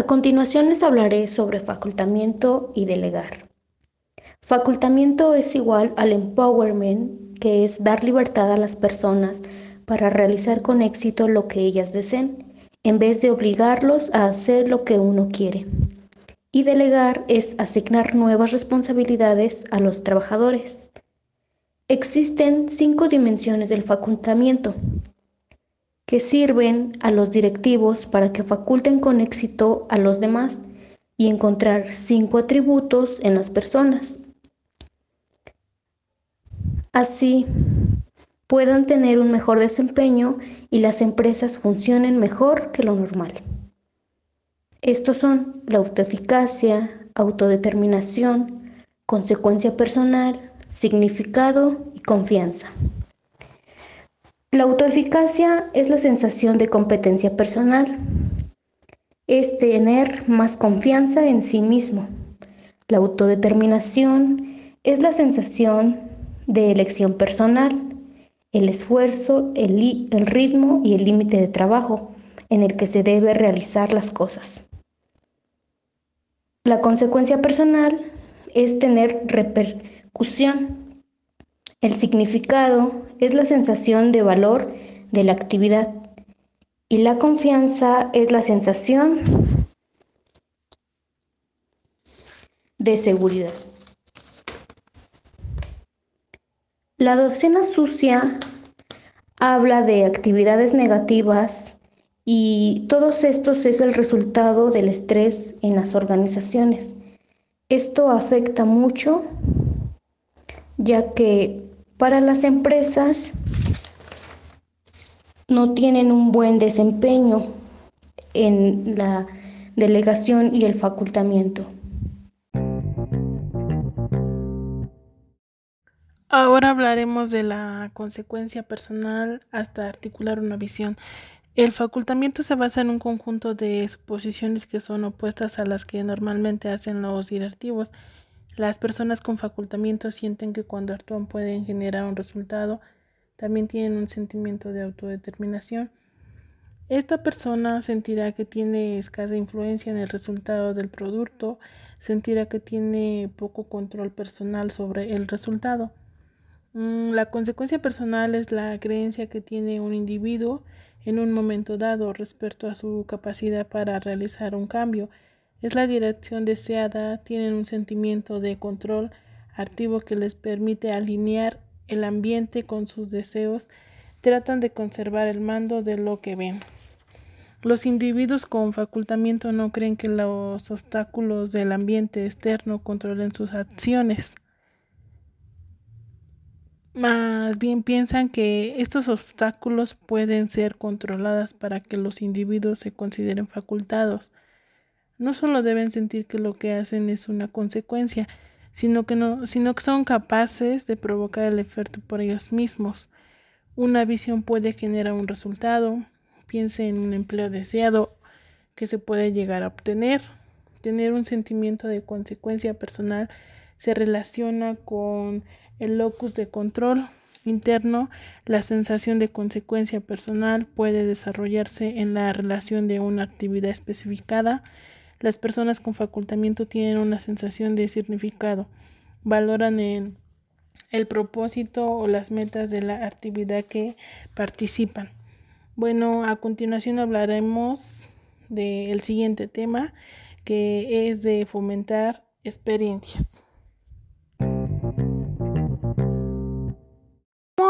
A continuación les hablaré sobre facultamiento y delegar. Facultamiento es igual al empowerment, que es dar libertad a las personas para realizar con éxito lo que ellas deseen, en vez de obligarlos a hacer lo que uno quiere. Y delegar es asignar nuevas responsabilidades a los trabajadores. Existen cinco dimensiones del facultamiento que sirven a los directivos para que faculten con éxito a los demás y encontrar cinco atributos en las personas. Así puedan tener un mejor desempeño y las empresas funcionen mejor que lo normal. Estos son la autoeficacia, autodeterminación, consecuencia personal, significado y confianza. La autoeficacia es la sensación de competencia personal. Es tener más confianza en sí mismo. La autodeterminación es la sensación de elección personal, el esfuerzo, el, ritmo y el límite de trabajo en el que se debe realizar las cosas. La consecuencia personal es tener repercusión el significado es la sensación de valor de la actividad y la confianza es la sensación de seguridad. La docena sucia habla de actividades negativas y todos estos es el resultado del estrés en las organizaciones. Esto afecta mucho ya que para las empresas no tienen un buen desempeño en la delegación y el facultamiento. Ahora hablaremos de la consecuencia personal hasta articular una visión. El facultamiento se basa en un conjunto de suposiciones que son opuestas a las que normalmente hacen los directivos. Las personas con facultamiento sienten que cuando actúan pueden generar un resultado. También tienen un sentimiento de autodeterminación. Esta persona sentirá que tiene escasa influencia en el resultado del producto, sentirá que tiene poco control personal sobre el resultado. Mm, la consecuencia personal es la creencia que tiene un individuo en un momento dado respecto a su capacidad para realizar un cambio es la dirección deseada, tienen un sentimiento de control activo que les permite alinear el ambiente con sus deseos, tratan de conservar el mando de lo que ven. Los individuos con facultamiento no creen que los obstáculos del ambiente externo controlen sus acciones. Más bien piensan que estos obstáculos pueden ser controlados para que los individuos se consideren facultados no solo deben sentir que lo que hacen es una consecuencia, sino que, no, sino que son capaces de provocar el efecto por ellos mismos. Una visión puede generar un resultado, piense en un empleo deseado que se puede llegar a obtener. Tener un sentimiento de consecuencia personal se relaciona con el locus de control interno. La sensación de consecuencia personal puede desarrollarse en la relación de una actividad especificada las personas con facultamiento tienen una sensación de significado, valoran el, el propósito o las metas de la actividad que participan. Bueno, a continuación hablaremos del siguiente tema que es de fomentar experiencias.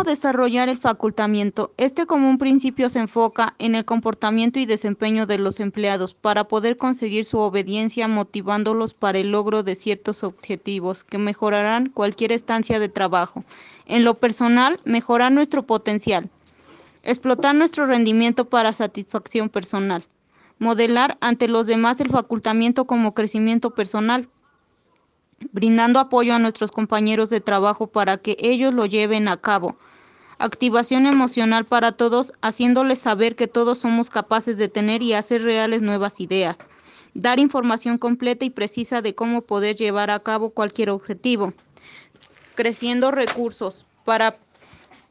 Desarrollar el facultamiento? Este como un principio se enfoca en el comportamiento y desempeño de los empleados para poder conseguir su obediencia motivándolos para el logro de ciertos objetivos que mejorarán cualquier estancia de trabajo. En lo personal, mejorar nuestro potencial. Explotar nuestro rendimiento para satisfacción personal. Modelar ante los demás el facultamiento como crecimiento personal brindando apoyo a nuestros compañeros de trabajo para que ellos lo lleven a cabo activación emocional para todos, haciéndoles saber que todos somos capaces de tener y hacer reales nuevas ideas, dar información completa y precisa de cómo poder llevar a cabo cualquier objetivo, creciendo recursos para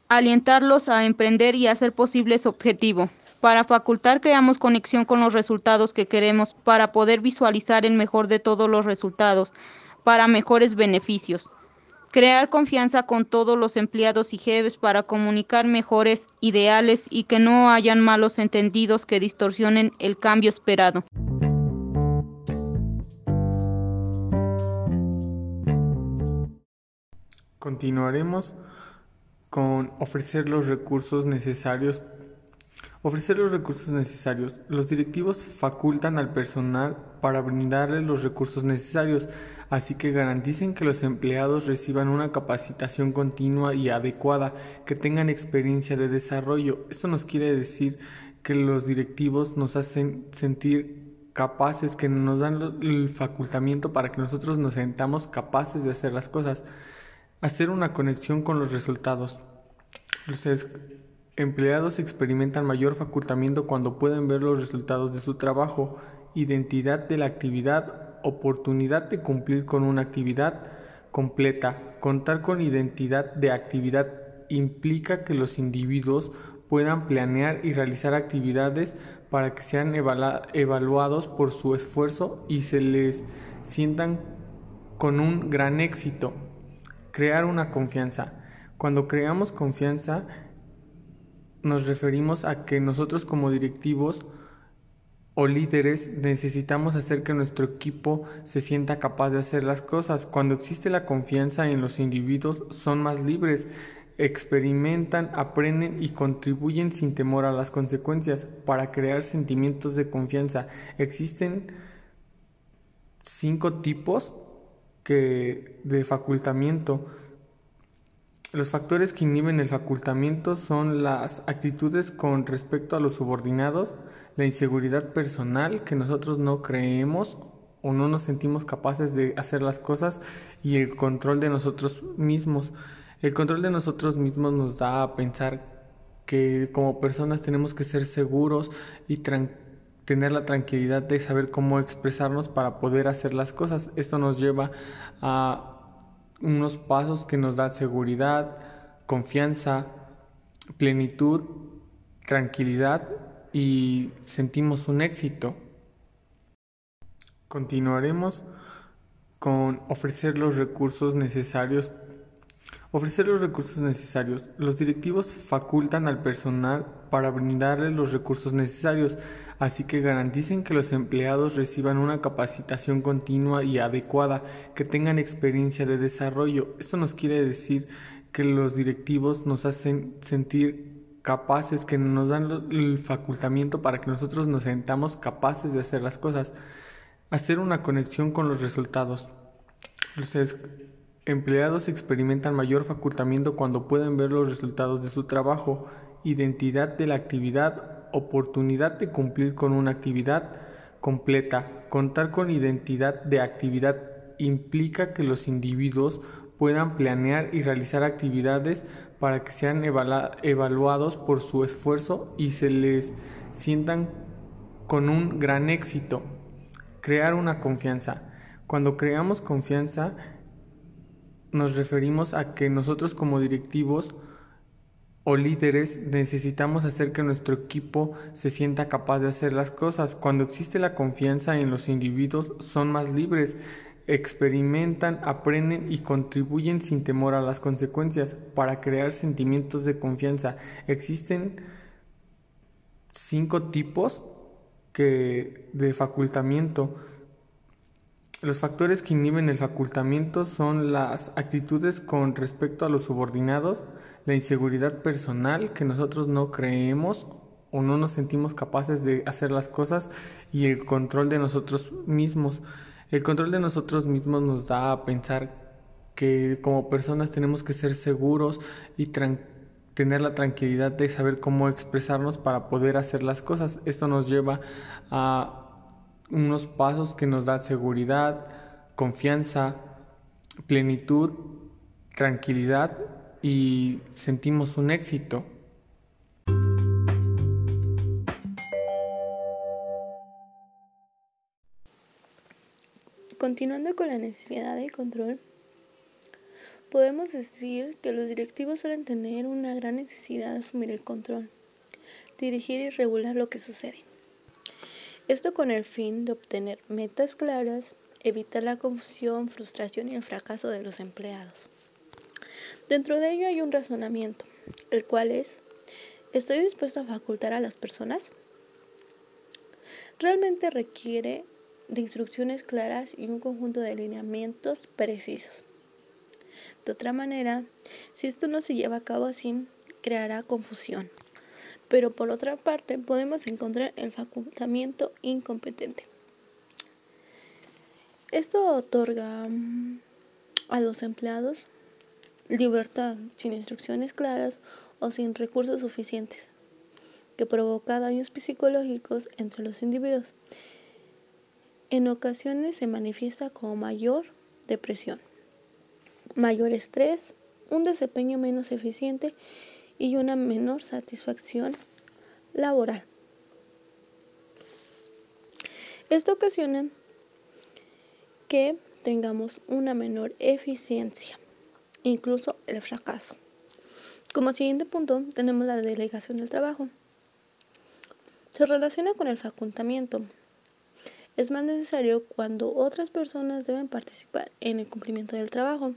alientarlos a emprender y hacer posible su objetivo, Para facultar creamos conexión con los resultados que queremos para poder visualizar el mejor de todos los resultados, para mejores beneficios. Crear confianza con todos los empleados y jefes para comunicar mejores ideales y que no hayan malos entendidos que distorsionen el cambio esperado. Continuaremos con ofrecer los recursos necesarios Ofrecer los recursos necesarios. Los directivos facultan al personal para brindarle los recursos necesarios, así que garanticen que los empleados reciban una capacitación continua y adecuada, que tengan experiencia de desarrollo. Esto nos quiere decir que los directivos nos hacen sentir capaces, que nos dan el facultamiento para que nosotros nos sentamos capaces de hacer las cosas. Hacer una conexión con los resultados. Empleados experimentan mayor facultamiento cuando pueden ver los resultados de su trabajo, identidad de la actividad, oportunidad de cumplir con una actividad completa. Contar con identidad de actividad implica que los individuos puedan planear y realizar actividades para que sean evaluados por su esfuerzo y se les sientan con un gran éxito. Crear una confianza. Cuando creamos confianza, nos referimos a que nosotros como directivos o líderes necesitamos hacer que nuestro equipo se sienta capaz de hacer las cosas. Cuando existe la confianza en los individuos son más libres, experimentan, aprenden y contribuyen sin temor a las consecuencias para crear sentimientos de confianza. Existen cinco tipos que de facultamiento los factores que inhiben el facultamiento son las actitudes con respecto a los subordinados, la inseguridad personal que nosotros no creemos o no nos sentimos capaces de hacer las cosas y el control de nosotros mismos. El control de nosotros mismos nos da a pensar que como personas tenemos que ser seguros y tener la tranquilidad de saber cómo expresarnos para poder hacer las cosas. Esto nos lleva a unos pasos que nos dan seguridad, confianza, plenitud, tranquilidad y sentimos un éxito. Continuaremos con ofrecer los recursos necesarios Ofrecer los recursos necesarios. Los directivos facultan al personal para brindarle los recursos necesarios, así que garanticen que los empleados reciban una capacitación continua y adecuada, que tengan experiencia de desarrollo. Esto nos quiere decir que los directivos nos hacen sentir capaces, que nos dan el facultamiento para que nosotros nos sentamos capaces de hacer las cosas. Hacer una conexión con los resultados. Empleados experimentan mayor facultamiento cuando pueden ver los resultados de su trabajo, identidad de la actividad, oportunidad de cumplir con una actividad completa. Contar con identidad de actividad implica que los individuos puedan planear y realizar actividades para que sean evaluados por su esfuerzo y se les sientan con un gran éxito. Crear una confianza. Cuando creamos confianza, nos referimos a que nosotros como directivos o líderes necesitamos hacer que nuestro equipo se sienta capaz de hacer las cosas. Cuando existe la confianza en los individuos son más libres, experimentan, aprenden y contribuyen sin temor a las consecuencias para crear sentimientos de confianza. Existen cinco tipos que de facultamiento los factores que inhiben el facultamiento son las actitudes con respecto a los subordinados, la inseguridad personal que nosotros no creemos o no nos sentimos capaces de hacer las cosas y el control de nosotros mismos. El control de nosotros mismos nos da a pensar que como personas tenemos que ser seguros y tener la tranquilidad de saber cómo expresarnos para poder hacer las cosas. Esto nos lleva a unos pasos que nos dan seguridad, confianza, plenitud, tranquilidad y sentimos un éxito. Continuando con la necesidad de control, podemos decir que los directivos suelen tener una gran necesidad de asumir el control. dirigir y regular lo que sucede. Esto con el fin de obtener metas claras, evitar la confusión, frustración y el fracaso de los empleados. Dentro de ello hay un razonamiento, el cual es, ¿estoy dispuesto a facultar a las personas? Realmente requiere de instrucciones claras y un conjunto de alineamientos precisos. De otra manera, si esto no se lleva a cabo así, creará confusión. Pero por otra parte, podemos encontrar el facultamiento incompetente. Esto otorga mm, a los empleados libertad sin instrucciones claras o sin recursos suficientes, que provoca daños psicológicos entre los individuos. En ocasiones se manifiesta como mayor depresión, mayor estrés, un desempeño menos eficiente y una menor satisfacción laboral. Esto ocasiona que tengamos una menor eficiencia, incluso el fracaso. Como siguiente punto tenemos la delegación del trabajo. Se relaciona con el facultamiento. Es más necesario cuando otras personas deben participar en el cumplimiento del trabajo.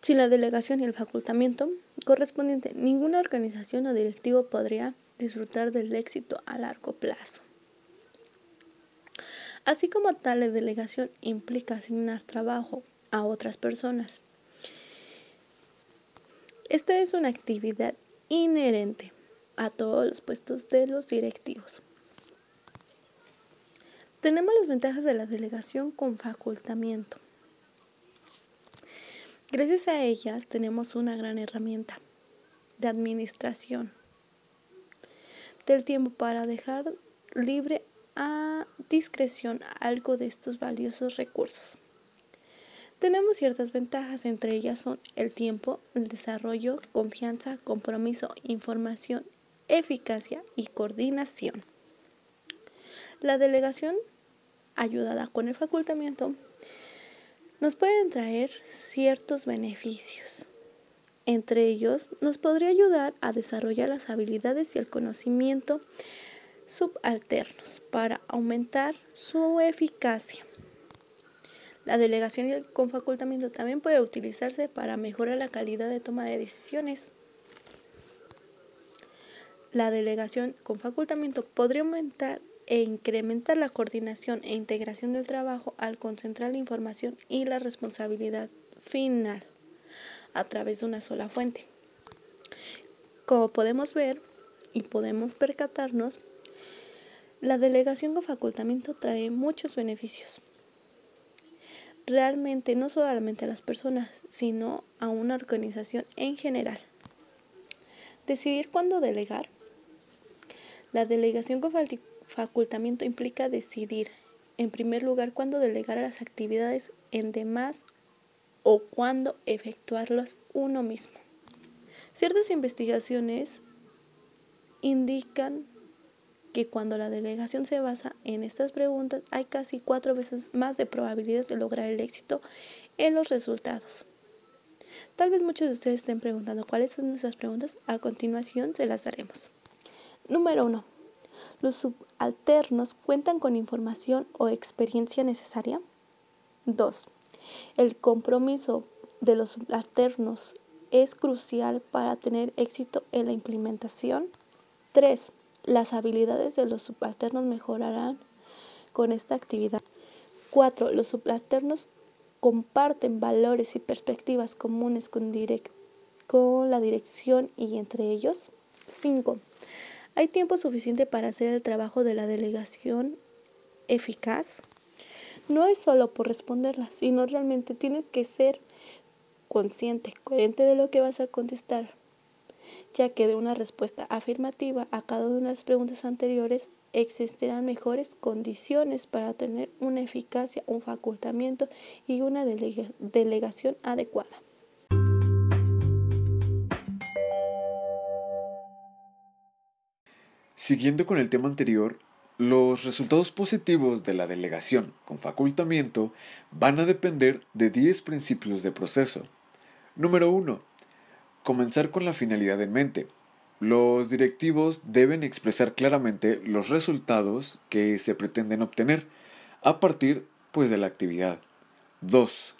Sin la delegación y el facultamiento correspondiente, ninguna organización o directivo podría disfrutar del éxito a largo plazo. Así como tal, delegación implica asignar trabajo a otras personas. Esta es una actividad inherente a todos los puestos de los directivos. Tenemos las ventajas de la delegación con facultamiento. Gracias a ellas tenemos una gran herramienta de administración del tiempo para dejar libre a discreción algo de estos valiosos recursos. Tenemos ciertas ventajas, entre ellas son el tiempo, el desarrollo, confianza, compromiso, información, eficacia y coordinación. La delegación, ayudada con el facultamiento, nos pueden traer ciertos beneficios. Entre ellos, nos podría ayudar a desarrollar las habilidades y el conocimiento subalternos para aumentar su eficacia. La delegación con facultamiento también puede utilizarse para mejorar la calidad de toma de decisiones. La delegación con facultamiento podría aumentar e incrementar la coordinación e integración del trabajo al concentrar la información y la responsabilidad final a través de una sola fuente. Como podemos ver y podemos percatarnos, la delegación con facultamiento trae muchos beneficios. Realmente no solamente a las personas, sino a una organización en general. Decidir cuándo delegar. La delegación con facultamiento implica decidir, en primer lugar, cuándo delegar las actividades en demás o cuándo efectuarlas uno mismo. Ciertas investigaciones indican que cuando la delegación se basa en estas preguntas hay casi cuatro veces más de probabilidades de lograr el éxito en los resultados. Tal vez muchos de ustedes estén preguntando cuáles son esas preguntas. A continuación se las daremos. Número 1. ¿Los subalternos cuentan con información o experiencia necesaria? 2. El compromiso de los subalternos es crucial para tener éxito en la implementación. 3. Las habilidades de los subalternos mejorarán con esta actividad. 4. Los subalternos comparten valores y perspectivas comunes con, la dirección y entre ellos. 5. ¿Hay tiempo suficiente para hacer el trabajo de la delegación eficaz? No es solo por responderla, sino realmente tienes que ser consciente, coherente de lo que vas a contestar, ya que de una respuesta afirmativa a cada una de las preguntas anteriores existirán mejores condiciones para tener una eficacia, un facultamiento y una delegación adecuada. Siguiendo con el tema anterior, los resultados positivos de la delegación con facultamiento van a depender de 10 principios de proceso. Número 1. Comenzar con la finalidad en mente. los directivos deben expresar claramente los resultados que se pretenden obtener a partir pues, de la actividad. 2.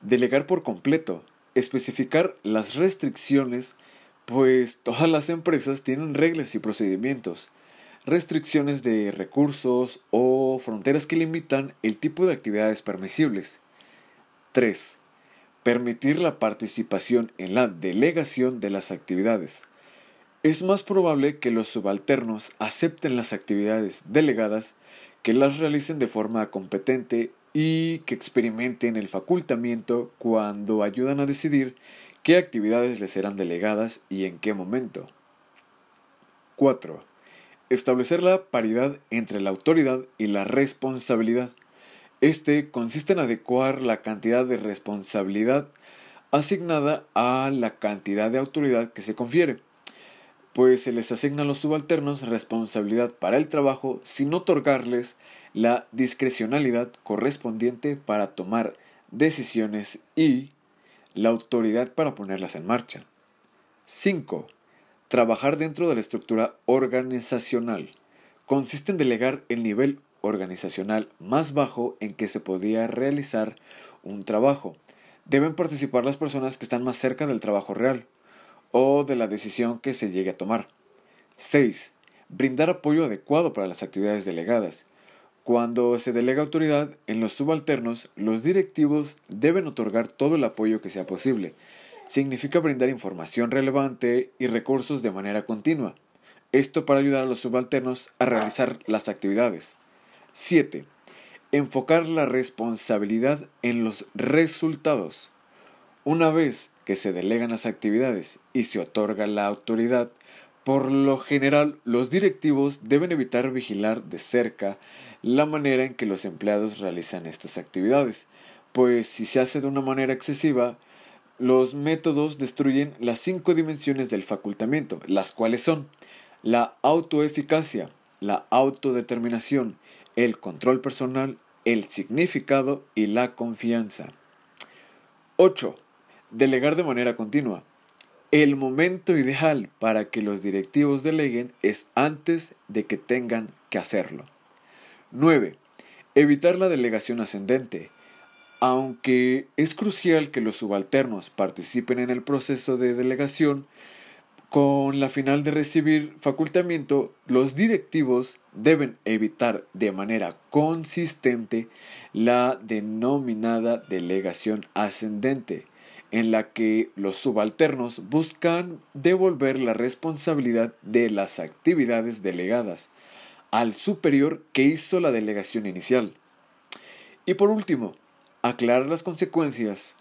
Delegar por completo. Especificar las restricciones, pues todas las empresas tienen reglas y procedimientos, restricciones de recursos o fronteras que limitan el tipo de actividades permisibles. 3. Permitir la participación en la delegación de las actividades. Es más probable que los subalternos acepten las actividades delegadas, que las realicen de forma competente y que experimenten el facultamiento cuando ayudan a decidir qué actividades les serán delegadas y en qué momento. 4. Establecer la paridad entre la autoridad y la responsabilidad. Este consiste en adecuar la cantidad de responsabilidad asignada a la cantidad de autoridad que se confiere pues se les asigna a los subalternos responsabilidad para el trabajo sin otorgarles la discrecionalidad correspondiente para tomar decisiones y la autoridad para ponerlas en marcha. 5. Trabajar dentro de la estructura organizacional. Consiste en delegar el nivel organizacional más bajo en que se podía realizar un trabajo. Deben participar las personas que están más cerca del trabajo real o de la decisión que se llegue a tomar. 6. Brindar apoyo adecuado para las actividades delegadas. Cuando se delega autoridad en los subalternos, los directivos deben otorgar todo el apoyo que sea posible. Significa brindar información relevante y recursos de manera continua. Esto para ayudar a los subalternos a realizar las actividades. 7. Enfocar la responsabilidad en los resultados. Una vez que se delegan las actividades y se otorga la autoridad, por lo general los directivos deben evitar vigilar de cerca la manera en que los empleados realizan estas actividades, pues si se hace de una manera excesiva, los métodos destruyen las cinco dimensiones del facultamiento, las cuales son la autoeficacia, la autodeterminación, el control personal, el significado y la confianza. 8. Delegar de manera continua. El momento ideal para que los directivos deleguen es antes de que tengan que hacerlo. 9. Evitar la delegación ascendente. Aunque es crucial que los subalternos participen en el proceso de delegación, con la final de recibir facultamiento, los directivos deben evitar de manera consistente la denominada delegación ascendente, en la que los subalternos buscan devolver la responsabilidad de las actividades delegadas al superior que hizo la delegación inicial. Y por último, aclarar las consecuencias,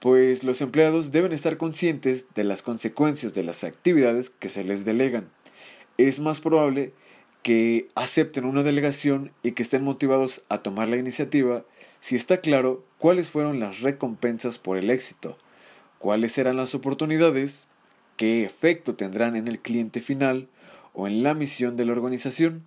pues los empleados deben estar conscientes de las consecuencias de las actividades que se les delegan. Es más probable que acepten una delegación y que estén motivados a tomar la iniciativa si está claro cuáles fueron las recompensas por el éxito, cuáles serán las oportunidades, qué efecto tendrán en el cliente final o en la misión de la organización.